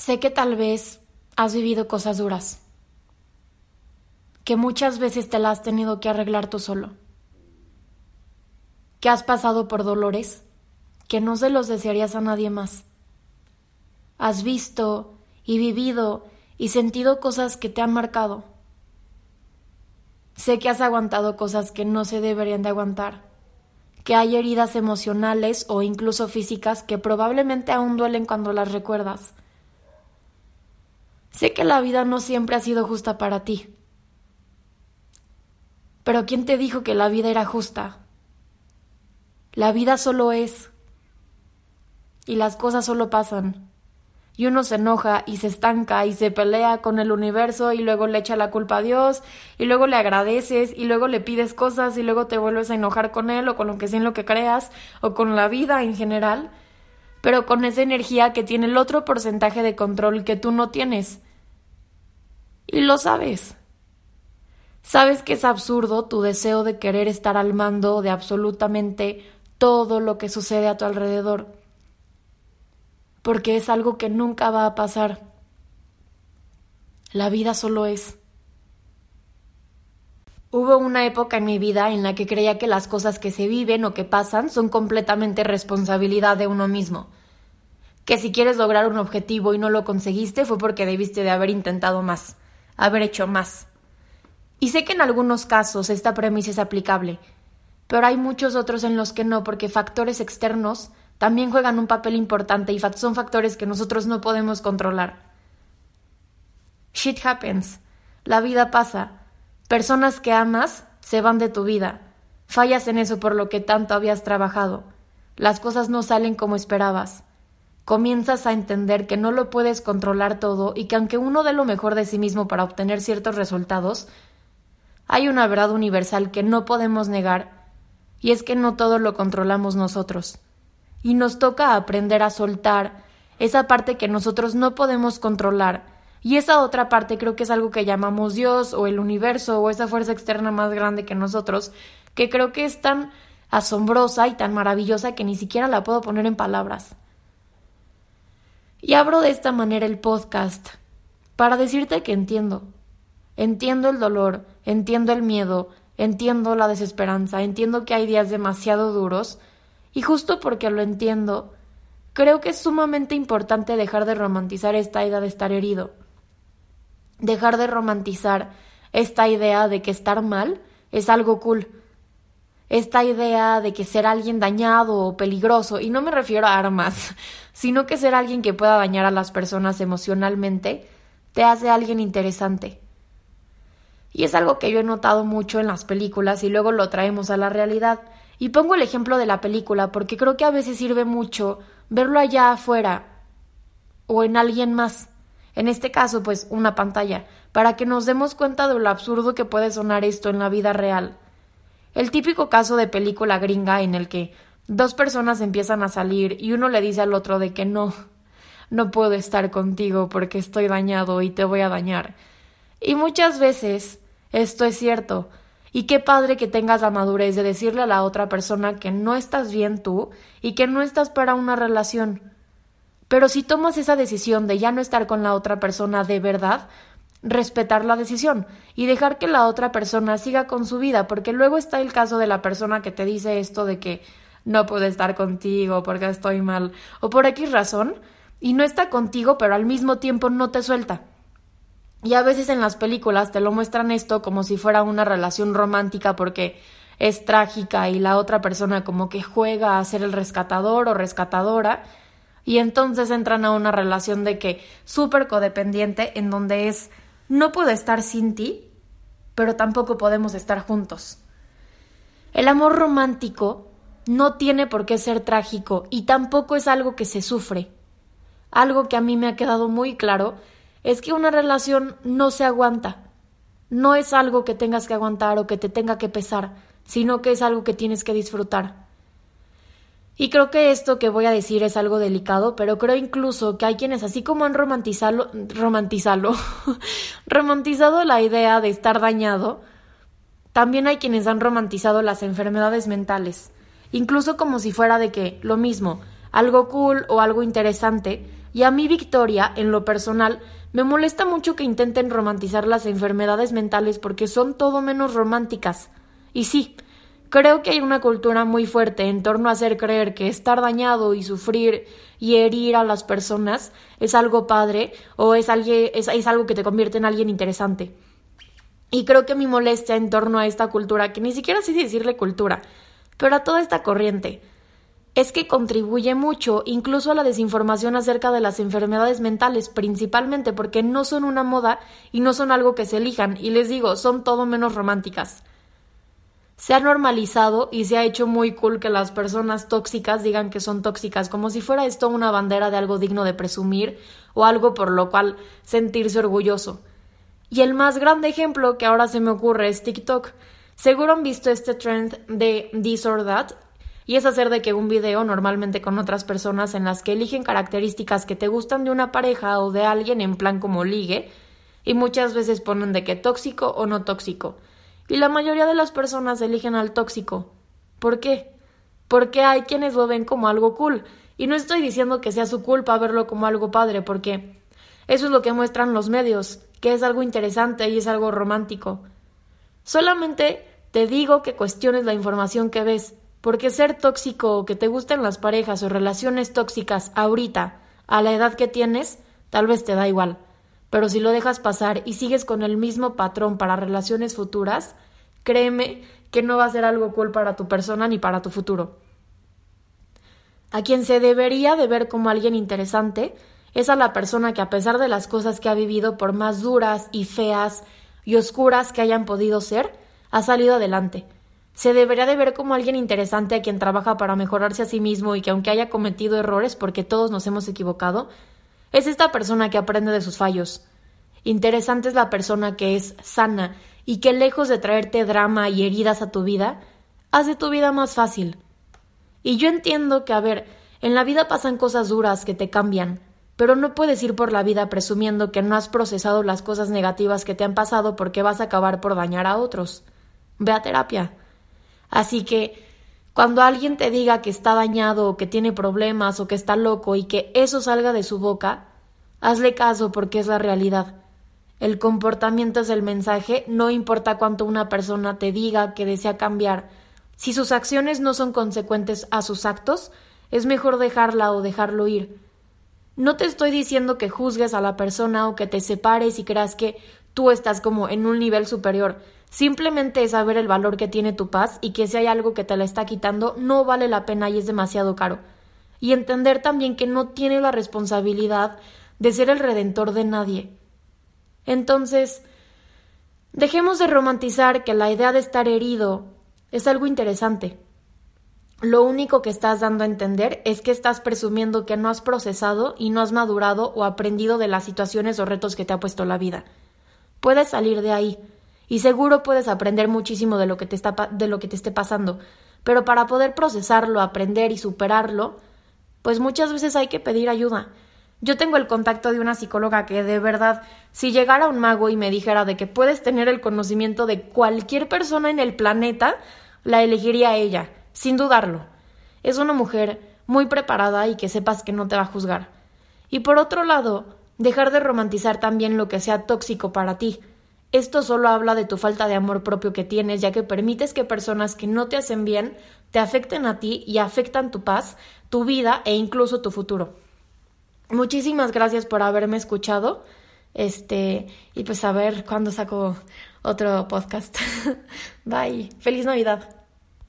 Sé que tal vez has vivido cosas duras, que muchas veces te las has tenido que arreglar tú solo, que has pasado por dolores que no se los desearías a nadie más. Has visto y vivido y sentido cosas que te han marcado. Sé que has aguantado cosas que no se deberían de aguantar, que hay heridas emocionales o incluso físicas que probablemente aún duelen cuando las recuerdas Sé que la vida no siempre ha sido justa para ti. Pero ¿quién te dijo que la vida era justa? La vida solo es. Y las cosas solo pasan. Y uno se enoja y se estanca y se pelea con el universo y luego le echa la culpa a Dios y luego le agradeces y luego le pides cosas y luego te vuelves a enojar con él o con lo que sea en lo que creas o con la vida en general pero con esa energía que tiene el otro porcentaje de control que tú no tienes. Y lo sabes. Sabes que es absurdo tu deseo de querer estar al mando de absolutamente todo lo que sucede a tu alrededor, porque es algo que nunca va a pasar. La vida solo es. Hubo una época en mi vida en la que creía que las cosas que se viven o que pasan son completamente responsabilidad de uno mismo. Que si quieres lograr un objetivo y no lo conseguiste fue porque debiste de haber intentado más, haber hecho más. Y sé que en algunos casos esta premisa es aplicable, pero hay muchos otros en los que no, porque factores externos también juegan un papel importante y son factores que nosotros no podemos controlar. Shit happens. La vida pasa Personas que amas se van de tu vida. Fallas en eso por lo que tanto habías trabajado. Las cosas no salen como esperabas. Comienzas a entender que no lo puedes controlar todo y que aunque uno dé lo mejor de sí mismo para obtener ciertos resultados, hay una verdad universal que no podemos negar, y es que no todo lo controlamos nosotros. Y nos toca aprender a soltar esa parte que nosotros no podemos controlar y esa otra parte creo que es algo que llamamos Dios o el universo o esa fuerza externa más grande que nosotros, que creo que es tan asombrosa y tan maravillosa que ni siquiera la puedo poner en palabras. Y abro de esta manera el podcast para decirte que entiendo. Entiendo el dolor, entiendo el miedo, entiendo la desesperanza, entiendo que hay días demasiado duros y justo porque lo entiendo, creo que es sumamente importante dejar de romantizar esta idea de estar herido dejar de romantizar esta idea de que estar mal es algo cool. Esta idea de que ser alguien dañado o peligroso, y no me refiero a armas, sino que ser alguien que pueda dañar a las personas emocionalmente, te hace alguien interesante. Y es algo que yo he notado mucho en las películas y luego lo traemos a la realidad. Y pongo el ejemplo de la película porque creo que a veces sirve mucho verlo allá afuera o en alguien más en este caso, pues una pantalla, para que nos demos cuenta de lo absurdo que puede sonar esto en la vida real. El típico caso de película gringa en el que dos personas empiezan a salir y uno le dice al otro de que no, no puedo estar contigo porque estoy dañado y te voy a dañar. Y muchas veces esto es cierto. Y qué padre que tengas la madurez de decirle a la otra persona que no estás bien tú y que no estás para una relación. Pero si tomas esa decisión de ya no estar con la otra persona de verdad, respetar la decisión y dejar que la otra persona siga con su vida, porque luego está el caso de la persona que te dice esto de que no puedo estar contigo porque estoy mal o por X razón y no está contigo pero al mismo tiempo no te suelta. Y a veces en las películas te lo muestran esto como si fuera una relación romántica porque es trágica y la otra persona como que juega a ser el rescatador o rescatadora y entonces entran a una relación de que súper codependiente en donde es no puedo estar sin ti, pero tampoco podemos estar juntos. El amor romántico no tiene por qué ser trágico y tampoco es algo que se sufre. Algo que a mí me ha quedado muy claro es que una relación no se aguanta. No es algo que tengas que aguantar o que te tenga que pesar, sino que es algo que tienes que disfrutar. Y creo que esto que voy a decir es algo delicado, pero creo incluso que hay quienes, así como han romantizado, romantizado, romantizado la idea de estar dañado, también hay quienes han romantizado las enfermedades mentales, incluso como si fuera de que lo mismo, algo cool o algo interesante, Y a mí, Victoria, en lo personal, me molesta mucho que intenten romantizar las enfermedades mentales porque son todo menos románticas. Y sí, creo que hay una cultura muy fuerte en torno a hacer creer que estar dañado y sufrir y herir a las personas es algo padre o es, alguien, es, es algo que te convierte en alguien interesante. Y creo que mi molestia en torno a esta cultura, que ni siquiera sé decirle cultura, pero a toda esta corriente, es que contribuye mucho incluso a la desinformación acerca de las enfermedades mentales, principalmente porque no son una moda y no son algo que se elijan, y les digo, son todo menos románticas. Se ha normalizado y se ha hecho muy cool que las personas tóxicas digan que son tóxicas, como si fuera esto una bandera de algo digno de presumir o algo por lo cual sentirse orgulloso. Y el más grande ejemplo que ahora se me ocurre es TikTok. Seguro han visto este trend de this or that, y es hacer de que un video, normalmente con otras personas en las que eligen características que te gustan de una pareja o de alguien en plan como ligue, y muchas veces ponen de que tóxico o no tóxico. Y la mayoría de las personas eligen al tóxico. ¿Por qué? Porque hay quienes lo ven como algo cool. Y no estoy diciendo que sea su culpa verlo como algo padre, porque eso es lo que muestran los medios, que es algo interesante y es algo romántico. Solamente te digo que cuestiones la información que ves, porque ser tóxico o que te gusten las parejas o relaciones tóxicas ahorita, a la edad que tienes, tal vez te da igual. Pero si lo dejas pasar y sigues con el mismo patrón para relaciones futuras, créeme que no va a ser algo cool para tu persona ni para tu futuro. A quien se debería de ver como alguien interesante es a la persona que a pesar de las cosas que ha vivido, por más duras y feas y oscuras que hayan podido ser, ha salido adelante se debería de ver como alguien interesante a quien trabaja para mejorarse a sí mismo y que aunque haya cometido errores, porque todos nos hemos equivocado, es esta persona que aprende de sus fallos. Interesante es la persona que es sana y que lejos de traerte drama y heridas a tu vida, hace tu vida más fácil. Y yo entiendo que, a ver, en la vida pasan cosas duras que te cambian, pero no puedes ir por la vida presumiendo que no has procesado las cosas negativas que te han pasado porque vas a acabar por dañar a otros. Ve a terapia. Así que cuando alguien te diga que está dañado o que tiene problemas o que está loco y que eso salga de su boca, hazle caso porque es la realidad. El comportamiento es el mensaje, no importa cuánto una persona te diga que desea cambiar. Si sus acciones no son consecuentes a sus actos, es mejor dejarla o dejarlo ir. No te estoy diciendo que juzgues a la persona o que te separes y creas que tú estás como en un nivel superior. Simplemente es saber el valor que tiene tu paz y que si hay algo que te la está quitando no vale la pena y es demasiado caro. Y entender también que no tiene la responsabilidad de ser el redentor de nadie. Entonces, dejemos de romantizar que la idea de estar herido es algo interesante. Lo único que estás dando a entender es que estás presumiendo que no has procesado y no has madurado o aprendido de las situaciones o retos que te ha puesto la vida. Puedes salir de ahí, y seguro puedes aprender muchísimo de lo que te está de lo que te esté pasando, pero para poder procesarlo, aprender y superarlo, pues muchas veces hay que pedir ayuda. Yo tengo el contacto de una psicóloga que de verdad, si llegara un mago y me dijera de que puedes tener el conocimiento de cualquier persona en el planeta, la elegiría ella, sin dudarlo. Es una mujer muy preparada y que sepas que no te va a juzgar. Y por otro lado, dejar de romantizar también lo que sea tóxico para ti, esto solo habla de tu falta de amor propio que tienes, ya que permites que personas que no te hacen bien te afecten a ti y afectan tu paz, tu vida e incluso tu futuro. Muchísimas gracias por haberme escuchado. Este, y pues a ver cuándo saco otro podcast. Bye. Feliz Navidad.